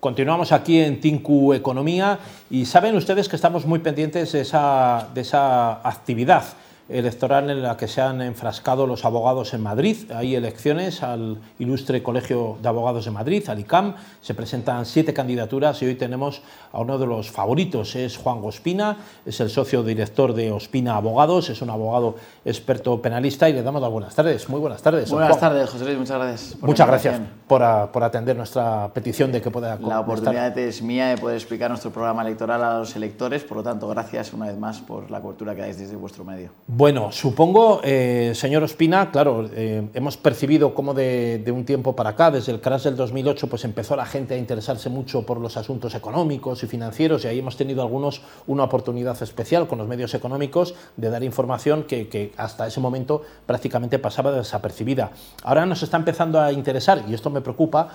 Continuamos aquí en Tinku Economía y saben ustedes que estamos muy pendientes de esa, de esa actividad electoral en la que se han enfrascado los abogados en Madrid. Hay elecciones al ilustre Colegio de Abogados de Madrid, al ICAM. Se presentan siete candidaturas y hoy tenemos a uno de los favoritos. Es Juan Ospina, es el socio director de Ospina Abogados, es un abogado experto penalista y le damos las buenas tardes. Muy buenas tardes. Buenas tardes, José Luis. Muchas gracias. Muchas gracias por, por, atender nuestra petición de que pueda... La oportunidad es mía de poder explicar nuestro programa electoral a los electores. Por lo tanto, gracias una vez más por la cobertura que dais desde vuestro medio. Bueno, supongo, eh, señor Ospina, claro, eh, hemos percibido como de, un tiempo para acá, desde el crash del 2008, pues empezó la gente a interesarse mucho por los asuntos económicos y financieros y ahí hemos tenido algunos una oportunidad especial con los medios económicos de dar información que hasta ese momento prácticamente pasaba desapercibida. Ahora nos está empezando a interesar, y esto me preocupa,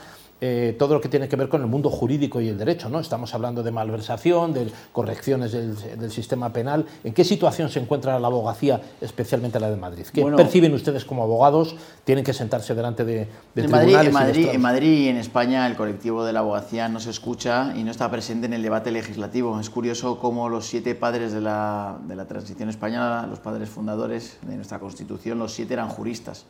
eh, todo lo que tiene que ver con el mundo jurídico y el derecho. ¿no? Estamos hablando de malversación, de correcciones del, sistema penal. ¿En qué situación se encuentra la abogacía, especialmente la de Madrid? ¿Qué perciben ustedes como abogados? ¿Tienen que sentarse delante de, de en tribunales? Madrid, en, Madrid, en Madrid y en España el colectivo de la abogacía no se escucha y no está presente en el debate legislativo. Es curioso cómo los siete padres de la, de la transición española, los padres fundadores de nuestra Constitución, los siete eran juristas.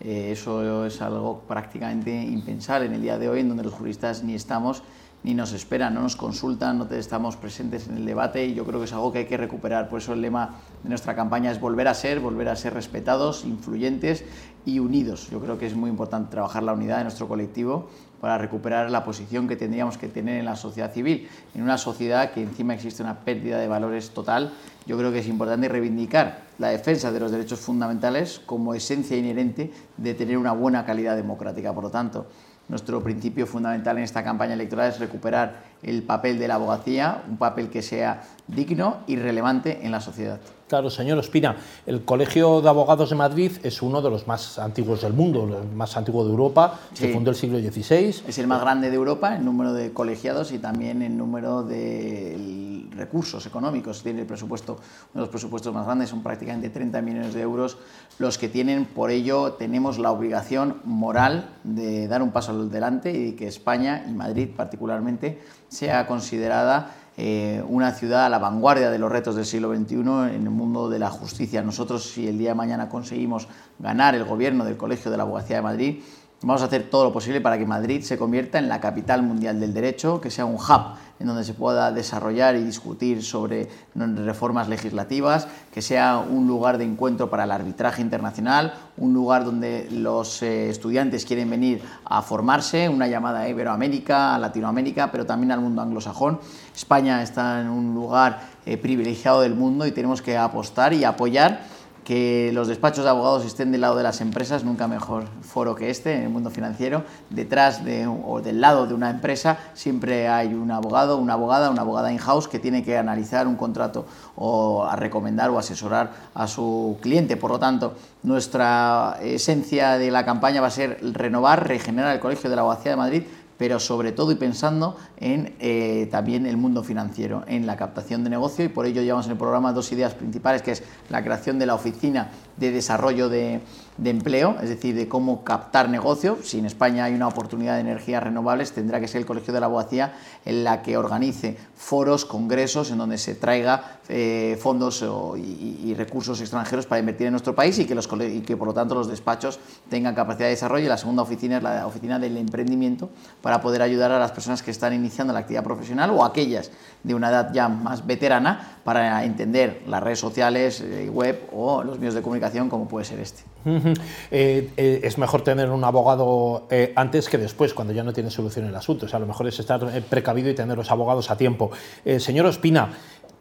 Eh, eso es algo prácticamente impensable en el día de hoy, en donde los juristas ni estamos ni nos esperan, no nos consultan, no estamos presentes en el debate y yo creo que es algo que hay que recuperar. Por eso el lema de nuestra campaña es volver a ser, volver a ser respetados, influyentes y unidos. Yo creo que es muy importante trabajar la unidad de nuestro colectivo para recuperar la posición que tendríamos que tener en la sociedad civil. En una sociedad que encima existe una pérdida de valores total, yo creo que es importante reivindicar la defensa de los derechos fundamentales como esencia inherente de tener una buena calidad democrática. Por lo tanto, nuestro principio fundamental en esta campaña electoral es recuperar el papel de la abogacía, un papel que sea digno y relevante en la sociedad. Claro, señor Ospina, el Colegio de Abogados de Madrid es uno de los más antiguos del mundo, el más antiguo de Europa, se fundó el siglo XVI. Es el más grande de Europa en número de colegiados y también en número de recursos económicos. Tiene el presupuesto, uno de los presupuestos más grandes, son prácticamente 30 millones de euros los que tienen. Por ello, tenemos la obligación moral de dar un paso adelante y que España y Madrid particularmente sea considerada eh, una ciudad a la vanguardia de los retos del siglo XXI en el mundo de la justicia. Nosotros, si el día de mañana conseguimos ganar el gobierno del Colegio de la Abogacía de Madrid, vamos a hacer todo lo posible para que Madrid se convierta en la capital mundial del derecho, que sea un hub en donde se pueda desarrollar y discutir sobre reformas legislativas, que sea un lugar de encuentro para el arbitraje internacional, un lugar donde los eh, estudiantes quieren venir a formarse, una llamada a Iberoamérica, a Latinoamérica, pero también al mundo anglosajón. España está en un lugar eh, privilegiado del mundo y tenemos que apostar y apoyar que los despachos de abogados estén del lado de las empresas, nunca mejor foro que este en el mundo financiero. Detrás de, o del lado de una empresa siempre hay un abogado, una abogada, una abogada in-house que tiene que analizar un contrato o a recomendar o asesorar a su cliente. Por lo tanto, nuestra esencia de la campaña va a ser renovar, regenerar el Colegio de la Abogacía de Madrid pero sobre todo y pensando en eh, también el mundo financiero, en la captación de negocio. Y por ello llevamos en el programa dos ideas principales, que es la creación de la oficina de desarrollo de, de empleo, es decir, de cómo captar negocio. Si en España hay una oportunidad de energías renovables, tendrá que ser el Colegio de la Abogacía en la que organice foros, congresos, en donde se traiga eh, fondos y, recursos extranjeros para invertir en nuestro país y que, los, y que, por lo tanto, los despachos tengan capacidad de desarrollo. Y la segunda oficina es la oficina del emprendimiento para poder ayudar a las personas que están iniciando la actividad profesional o aquellas de una edad ya más veterana para entender las redes sociales, eh, web o los medios de comunicación como puede ser este. Eh, eh, es mejor tener un abogado antes que después, cuando ya no tiene solución el asunto. O sea, lo mejor es estar precavido y tener los abogados a tiempo. señor Ospina,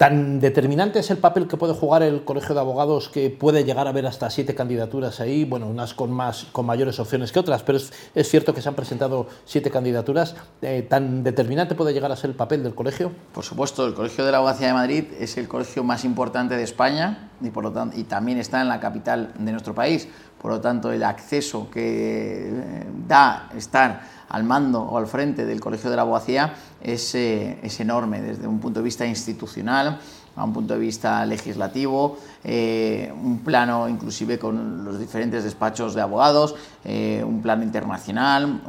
¿Tan determinante es el papel que puede jugar el Colegio de Abogados que puede llegar a haber hasta siete candidaturas ahí, bueno, unas con, más, con mayores opciones que otras, pero es, cierto que se han presentado siete candidaturas. Eh, ¿Tan determinante puede llegar a ser el papel del colegio? Por supuesto, el Colegio de la Abogacía de Madrid es el colegio más importante de España y, por lo tanto, y también está en la capital de nuestro país. Por lo tanto, el acceso que eh, da estar al mando o al frente del Colegio de la Abogacía es, eh, es enorme desde un punto de vista institucional, a un punto de vista legislativo, eh, un plano inclusive con los diferentes despachos de abogados, un plano internacional,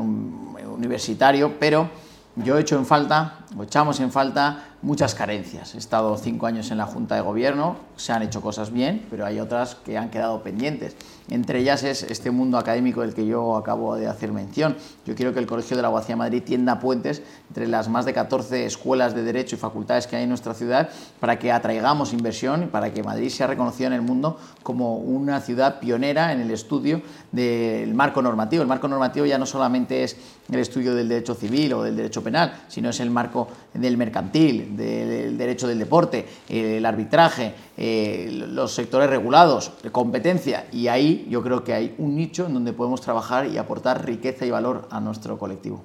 universitario, pero yo he hecho en falta, o echamos en falta, muchas carencias. He estado cinco años en la Junta de Gobierno, se han hecho cosas bien, pero hay otras que han quedado pendientes. Entre ellas es este mundo académico del que yo acabo de hacer mención. Yo quiero que el Colegio de la Abogacía de Madrid tienda puentes entre las más de 14 escuelas de Derecho y facultades que hay en nuestra ciudad para que atraigamos inversión y para que Madrid sea reconocido en el mundo como una ciudad pionera en el estudio del marco normativo. El marco normativo ya no solamente es el estudio del derecho civil o del derecho penal, sino es el marco del mercantil, del derecho del deporte, el arbitraje, eh, los sectores regulados, competencia, y ahí yo creo que hay un nicho en donde podemos trabajar y aportar riqueza y valor a nuestro colectivo.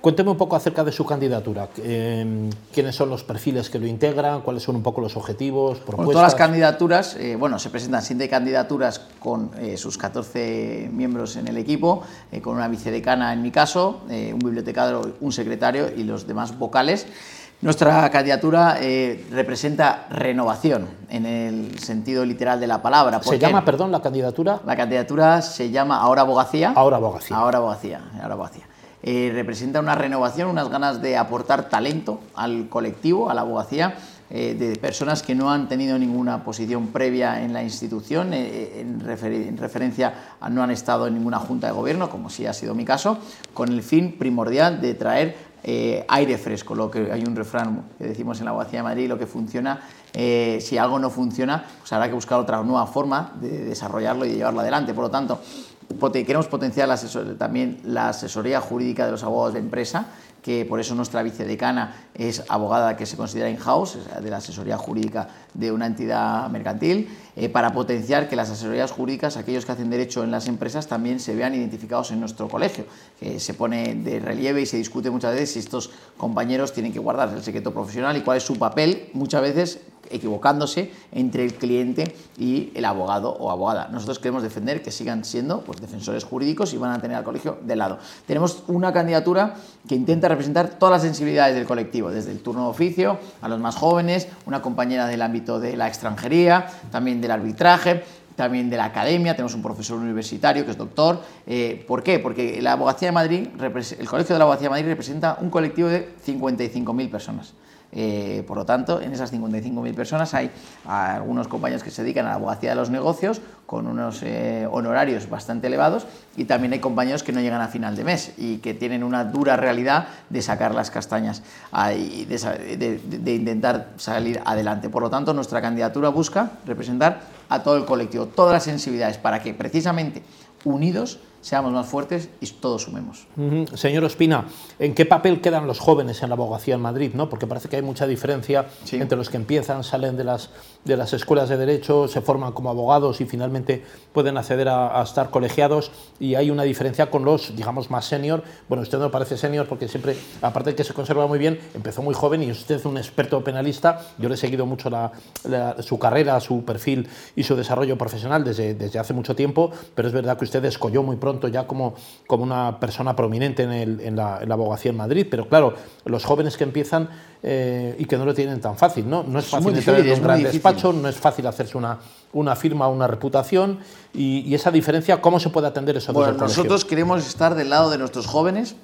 Cuénteme un poco acerca de su candidatura. Eh, ¿Quiénes son los perfiles que lo integran? ¿Cuáles son un poco los objetivos? Propuestas? todas las candidaturas, eh, bueno, se presentan siete candidaturas con sus 14 miembros en el equipo, con una vicedecana en mi caso, un bibliotecario, un secretario y los demás vocales. Nuestra candidatura eh, representa renovación en el sentido literal de la palabra. ¿Se llama, perdón, la candidatura? La candidatura se llama Ahora Abogacía. Ahora Abogacía. Ahora Abogacía. Ahora Abogacía. Eh, representa una renovación, unas ganas de aportar talento al colectivo, a la abogacía, eh, de personas que no han tenido ninguna posición previa en la institución, en, en, referencia a no han estado en ninguna junta de gobierno, como sí ha sido mi caso, con el fin primordial de traer eh, aire fresco, lo que hay un refrán que decimos en la Abogacía de Madrid, lo que funciona, eh, si algo no funciona, pues habrá que buscar otra nueva forma de desarrollarlo y de llevarlo adelante. Por lo tanto, queremos potenciar también la asesoría jurídica de los abogados de empresa que por eso nuestra vicedecana es abogada que se considera in-house, de la asesoría jurídica de una entidad mercantil, eh, para potenciar que las asesorías jurídicas, aquellos que hacen derecho en las empresas, también se vean identificados en nuestro colegio, que se pone de relieve y se discute muchas veces si estos compañeros tienen que guardar el secreto profesional y cuál es su papel, muchas veces equivocándose entre el cliente y el abogado o abogada. Nosotros queremos defender que sigan siendo pues, defensores jurídicos y van a tener al colegio de lado. Tenemos una candidatura que intenta representar todas las sensibilidades del colectivo, desde el turno de oficio a los más jóvenes, una compañera del ámbito de la extranjería, también del arbitraje, también de la academia, tenemos un profesor universitario que es doctor. Eh, ¿Por qué? Porque la Abogacía de Madrid, el Colegio de la Abogacía de Madrid representa un colectivo de 55.000 personas. Eh, por lo tanto, en esas 55.000 personas hay algunos compañeros que se dedican a la abogacía de los negocios con unos eh, honorarios bastante elevados y también hay compañeros que no llegan a final de mes y que tienen una dura realidad de sacar las castañas y de intentar salir adelante. Por lo tanto, nuestra candidatura busca representar a todo el colectivo, todas las sensibilidades, para que precisamente unidos seamos más fuertes y todos sumemos. Señor Ospina, ¿en qué papel quedan los jóvenes en la abogacía en Madrid? ¿no? Porque parece que hay mucha diferencia entre los que empiezan, salen de las, de las escuelas de derecho, se forman como abogados y finalmente pueden acceder a, estar colegiados y hay una diferencia con los, digamos, más senior. Bueno, usted no parece senior porque siempre, aparte de que se conserva muy bien, empezó muy joven y usted es un experto penalista. Yo le he seguido mucho su carrera, su perfil y su desarrollo profesional desde, desde hace mucho tiempo, pero es verdad que usted descolló muy pronto ya como, como una persona prominente en, la, abogacía en Madrid, pero claro, los jóvenes que empiezan eh, y que no lo tienen tan fácil, ¿no? No es fácil tener un gran despacho, no es fácil hacerse una, una firma, una reputación y, esa diferencia, ¿cómo se puede atender eso bueno, nosotros queremos estar del lado de nuestros jóvenes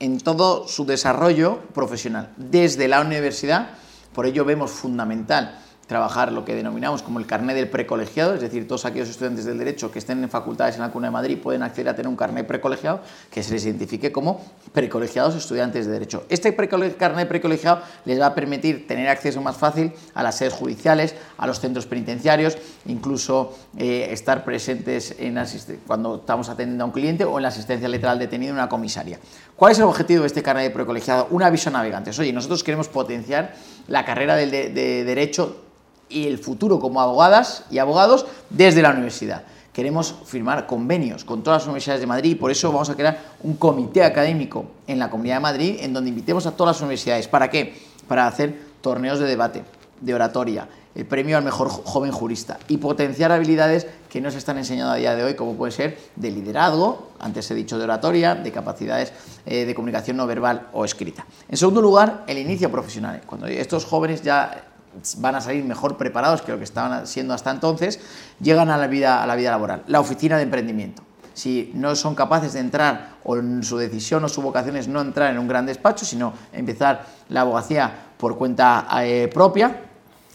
en todo su desarrollo profesional, desde la universidad, por ello vemos fundamental trabajar lo que denominamos como el carnet del precolegiado, es decir, todos aquellos estudiantes del derecho que estén en facultades en la Cuna de Madrid pueden acceder a tener un carnet precolegiado que se les identifique como precolegiados estudiantes de derecho. Este carnet precolegiado les va a permitir tener acceso más fácil a las sedes judiciales, a los centros penitenciarios, incluso eh, estar presentes en cuando estamos atendiendo a un cliente o en la asistencia letal al detenido en una comisaria. ¿Cuál es el objetivo de este carnet de precolegiado? Un aviso a navegantes. Oye, nosotros queremos potenciar la carrera de derecho y el futuro como abogadas y abogados desde la universidad. Queremos firmar convenios con todas las universidades de Madrid y por eso vamos a crear un comité académico en la Comunidad de Madrid en donde invitemos a todas las universidades. ¿Para qué? Para hacer torneos de debate, de oratoria, el premio al mejor joven jurista y potenciar habilidades que no se están enseñando a día de hoy, como puede ser de liderazgo, antes he dicho de oratoria, de capacidades eh, de comunicación no verbal o escrita. En segundo lugar, el inicio profesional. Cuando estos jóvenes ya van a salir mejor preparados que lo que estaban siendo hasta entonces, llegan a la vida, a la vida laboral. La oficina de emprendimiento. si no son capaces de entrar o en su decisión o su vocación es no entrar en un gran despacho, sino empezar la abogacía por cuenta eh, propia,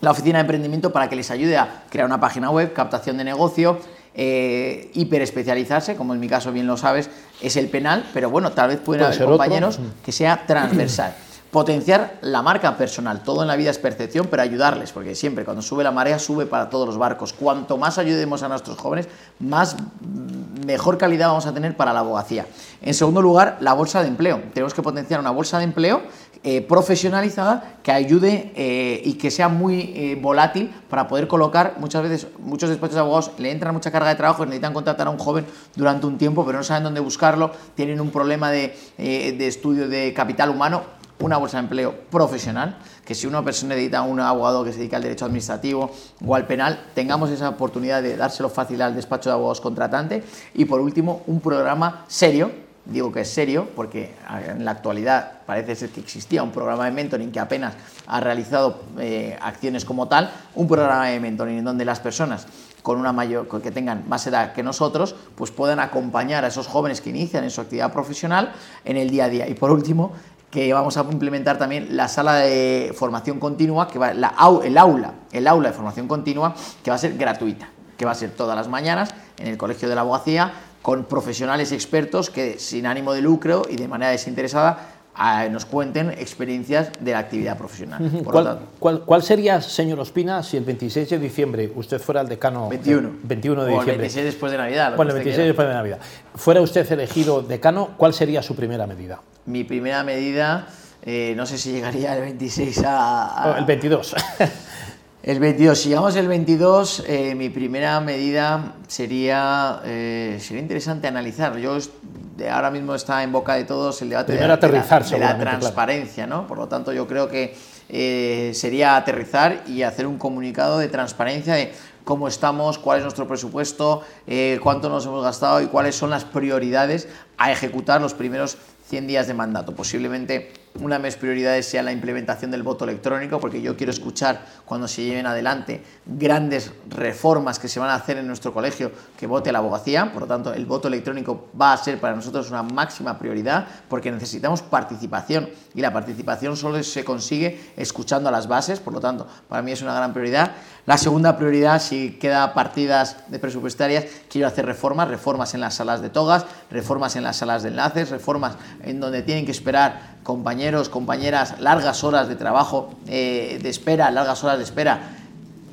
la oficina de emprendimiento para que les ayude a crear una página web, captación de negocio, eh, hiperespecializarse, como en mi caso bien lo sabes, es el penal, pero bueno, tal vez pueden haber compañeros que sea transversal. Potenciar la marca personal, todo en la vida es percepción, pero ayudarles, porque siempre cuando sube la marea sube para todos los barcos. Cuanto más ayudemos a nuestros jóvenes, más mm, mejor calidad vamos a tener para la abogacía. En segundo lugar, la bolsa de empleo. Tenemos que potenciar una bolsa de empleo eh, profesionalizada que ayude eh, y que sea muy eh, volátil para poder colocar, muchas veces, muchos despachos de abogados le entran mucha carga de trabajo necesitan contratar a un joven durante un tiempo, pero no saben dónde buscarlo, tienen un problema de, de estudio de capital humano una bolsa de empleo profesional, que si una persona necesita un abogado que se dedica al derecho administrativo o al penal, tengamos esa oportunidad de dárselo fácil al despacho de abogados contratante. Y por último, un programa serio, digo que es serio, porque en la actualidad parece ser que existía un programa de mentoring que apenas ha realizado eh, acciones como tal, un programa de mentoring en donde las personas con una mayor, que tengan más edad que nosotros, pues puedan acompañar a esos jóvenes que inician en su actividad profesional en el día a día. Y por último, que vamos a implementar también la sala de formación continua, que va, la, el aula, el aula de formación continua, que va a ser gratuita, que va a ser todas las mañanas en el Colegio de la Abogacía, con profesionales expertos que sin ánimo de lucro y de manera desinteresada nos cuenten experiencias de la actividad profesional. ¿Cuál, sería, señor Ospina, si el 26 de diciembre usted fuera el decano? 21. 21 de diciembre. el 26 después de Navidad. Bueno, el 26 después de Navidad. Fuera usted elegido decano, ¿cuál sería su primera medida? Mi primera medida, eh, no sé si llegaría el 26 a... el 22. El 22, si llegamos el 22, eh, mi primera medida sería, eh, sería interesante analizar. Yo ahora mismo está en boca de todos el debate de, la, transparencia, ¿no? Por lo tanto, yo creo que eh, sería aterrizar y hacer un comunicado de transparencia de cómo estamos, cuál es nuestro presupuesto, eh, cuánto nos hemos gastado y cuáles son las prioridades a ejecutar los primeros 100 días de mandato. Posiblemente una de mis prioridades sea la implementación del voto electrónico, porque yo quiero escuchar cuando se lleven adelante grandes reformas que se van a hacer en nuestro colegio que vote la abogacía. Por lo tanto, el voto electrónico va a ser para nosotros una máxima prioridad, porque necesitamos participación y la participación solo se consigue escuchando a las bases. Por lo tanto, para mí es una gran prioridad. La segunda prioridad, si queda partidas de presupuestarias, quiero hacer reformas, reformas en las salas de togas, reformas en las salas de enlaces, reformas en donde tienen que esperar compañeros, compañeras, largas horas de trabajo, eh, de espera, largas horas de espera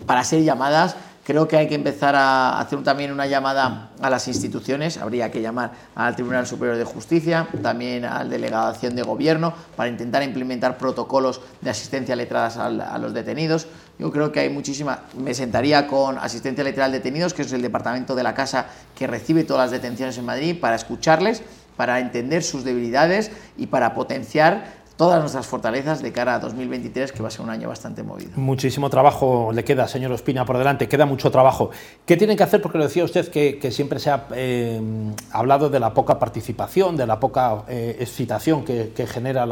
para ser llamadas. Creo que hay que empezar a hacer también una llamada a las instituciones. Habría que llamar al Tribunal Superior de Justicia, también a la Delegación de Gobierno, para intentar implementar protocolos de asistencia letradas a los detenidos. Yo creo que hay muchísima. Me sentaría con asistencia letrada de detenidos, que es el departamento de la casa que recibe todas las detenciones en Madrid, para escucharles para entender sus debilidades y para potenciar todas nuestras fortalezas de cara a 2023, que va a ser un año bastante movido. Muchísimo trabajo le queda, señor Ospina, por delante, queda mucho trabajo. ¿Qué tienen que hacer? Porque lo decía usted que, siempre se ha eh, hablado de la poca participación, de la poca eh, excitación que, genera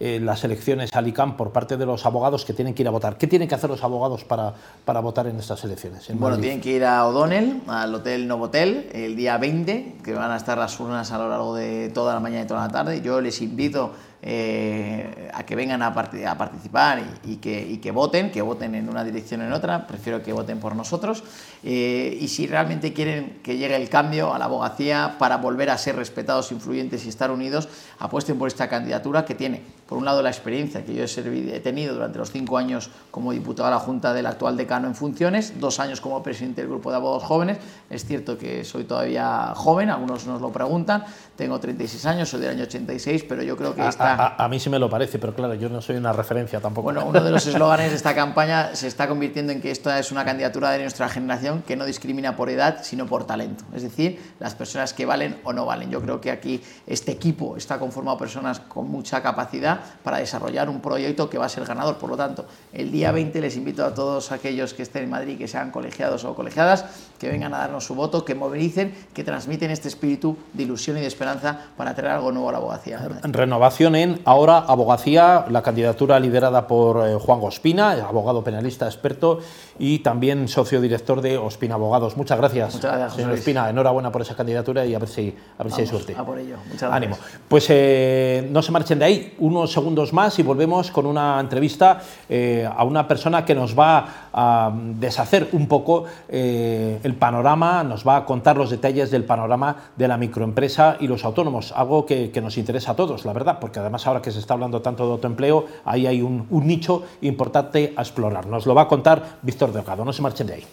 eh, las elecciones al ICAM por parte de los abogados que tienen que ir a votar. ¿Qué tienen que hacer los abogados para, para votar en estas elecciones? bueno, tienen que ir a O'Donnell, al Hotel Novotel, el día 20, que van a estar las urnas a lo largo de toda la mañana y toda la tarde. Yo les invito eh, a que vengan a, a participar y, que, que, voten, que voten en una dirección o en otra, prefiero que voten por nosotros. Eh, y si realmente quieren que llegue el cambio a la abogacía para volver a ser respetados, influyentes y estar unidos, apuesten por esta candidatura que tiene, por un lado, la experiencia que yo he, he tenido durante los cinco años como diputado a la Junta del actual decano en funciones, dos años como presidente del Grupo de Abogados Jóvenes. Es cierto que soy todavía joven, algunos nos lo preguntan, tengo 36 años, soy del año 86, pero yo creo que ah, está a, mí sí me lo parece, pero claro, yo no soy una referencia tampoco. Bueno, uno de los eslóganes de esta campaña se está convirtiendo en que esta es una candidatura de nuestra generación que no discrimina por edad, sino por talento. Es decir, las personas que valen o no valen. Yo creo que aquí este equipo está conformado personas con mucha capacidad para desarrollar un proyecto que va a ser ganador. Por lo tanto, el día 20 les invito a todos aquellos que estén en Madrid, que sean colegiados o colegiadas, que vengan a darnos su voto, que movilicen, que transmiten este espíritu de ilusión y de esperanza para traer algo nuevo a la abogacía. Renovación en ahora abogacía, la candidatura liderada por eh, Juan Gospina, abogado penalista experto y también socio director de Ospina Abogados. Muchas gracias, Muchas gracias señor Luis. Ospina. Enhorabuena por esa candidatura y a ver si, a ver si hay suerte. a por ello. Muchas gracias. Ánimo. Pues eh, no se marchen de ahí, unos segundos más y volvemos con una entrevista eh, a una persona que nos va a deshacer un poco eh, el panorama, nos va a contar los detalles del panorama de la microempresa y los autónomos, algo que, que nos interesa a todos, la verdad, porque además ahora que se está hablando tanto de autoempleo, ahí hay un, un nicho importante a explorar. Nos lo va a contar Víctor Delgado, no se marchen de ahí.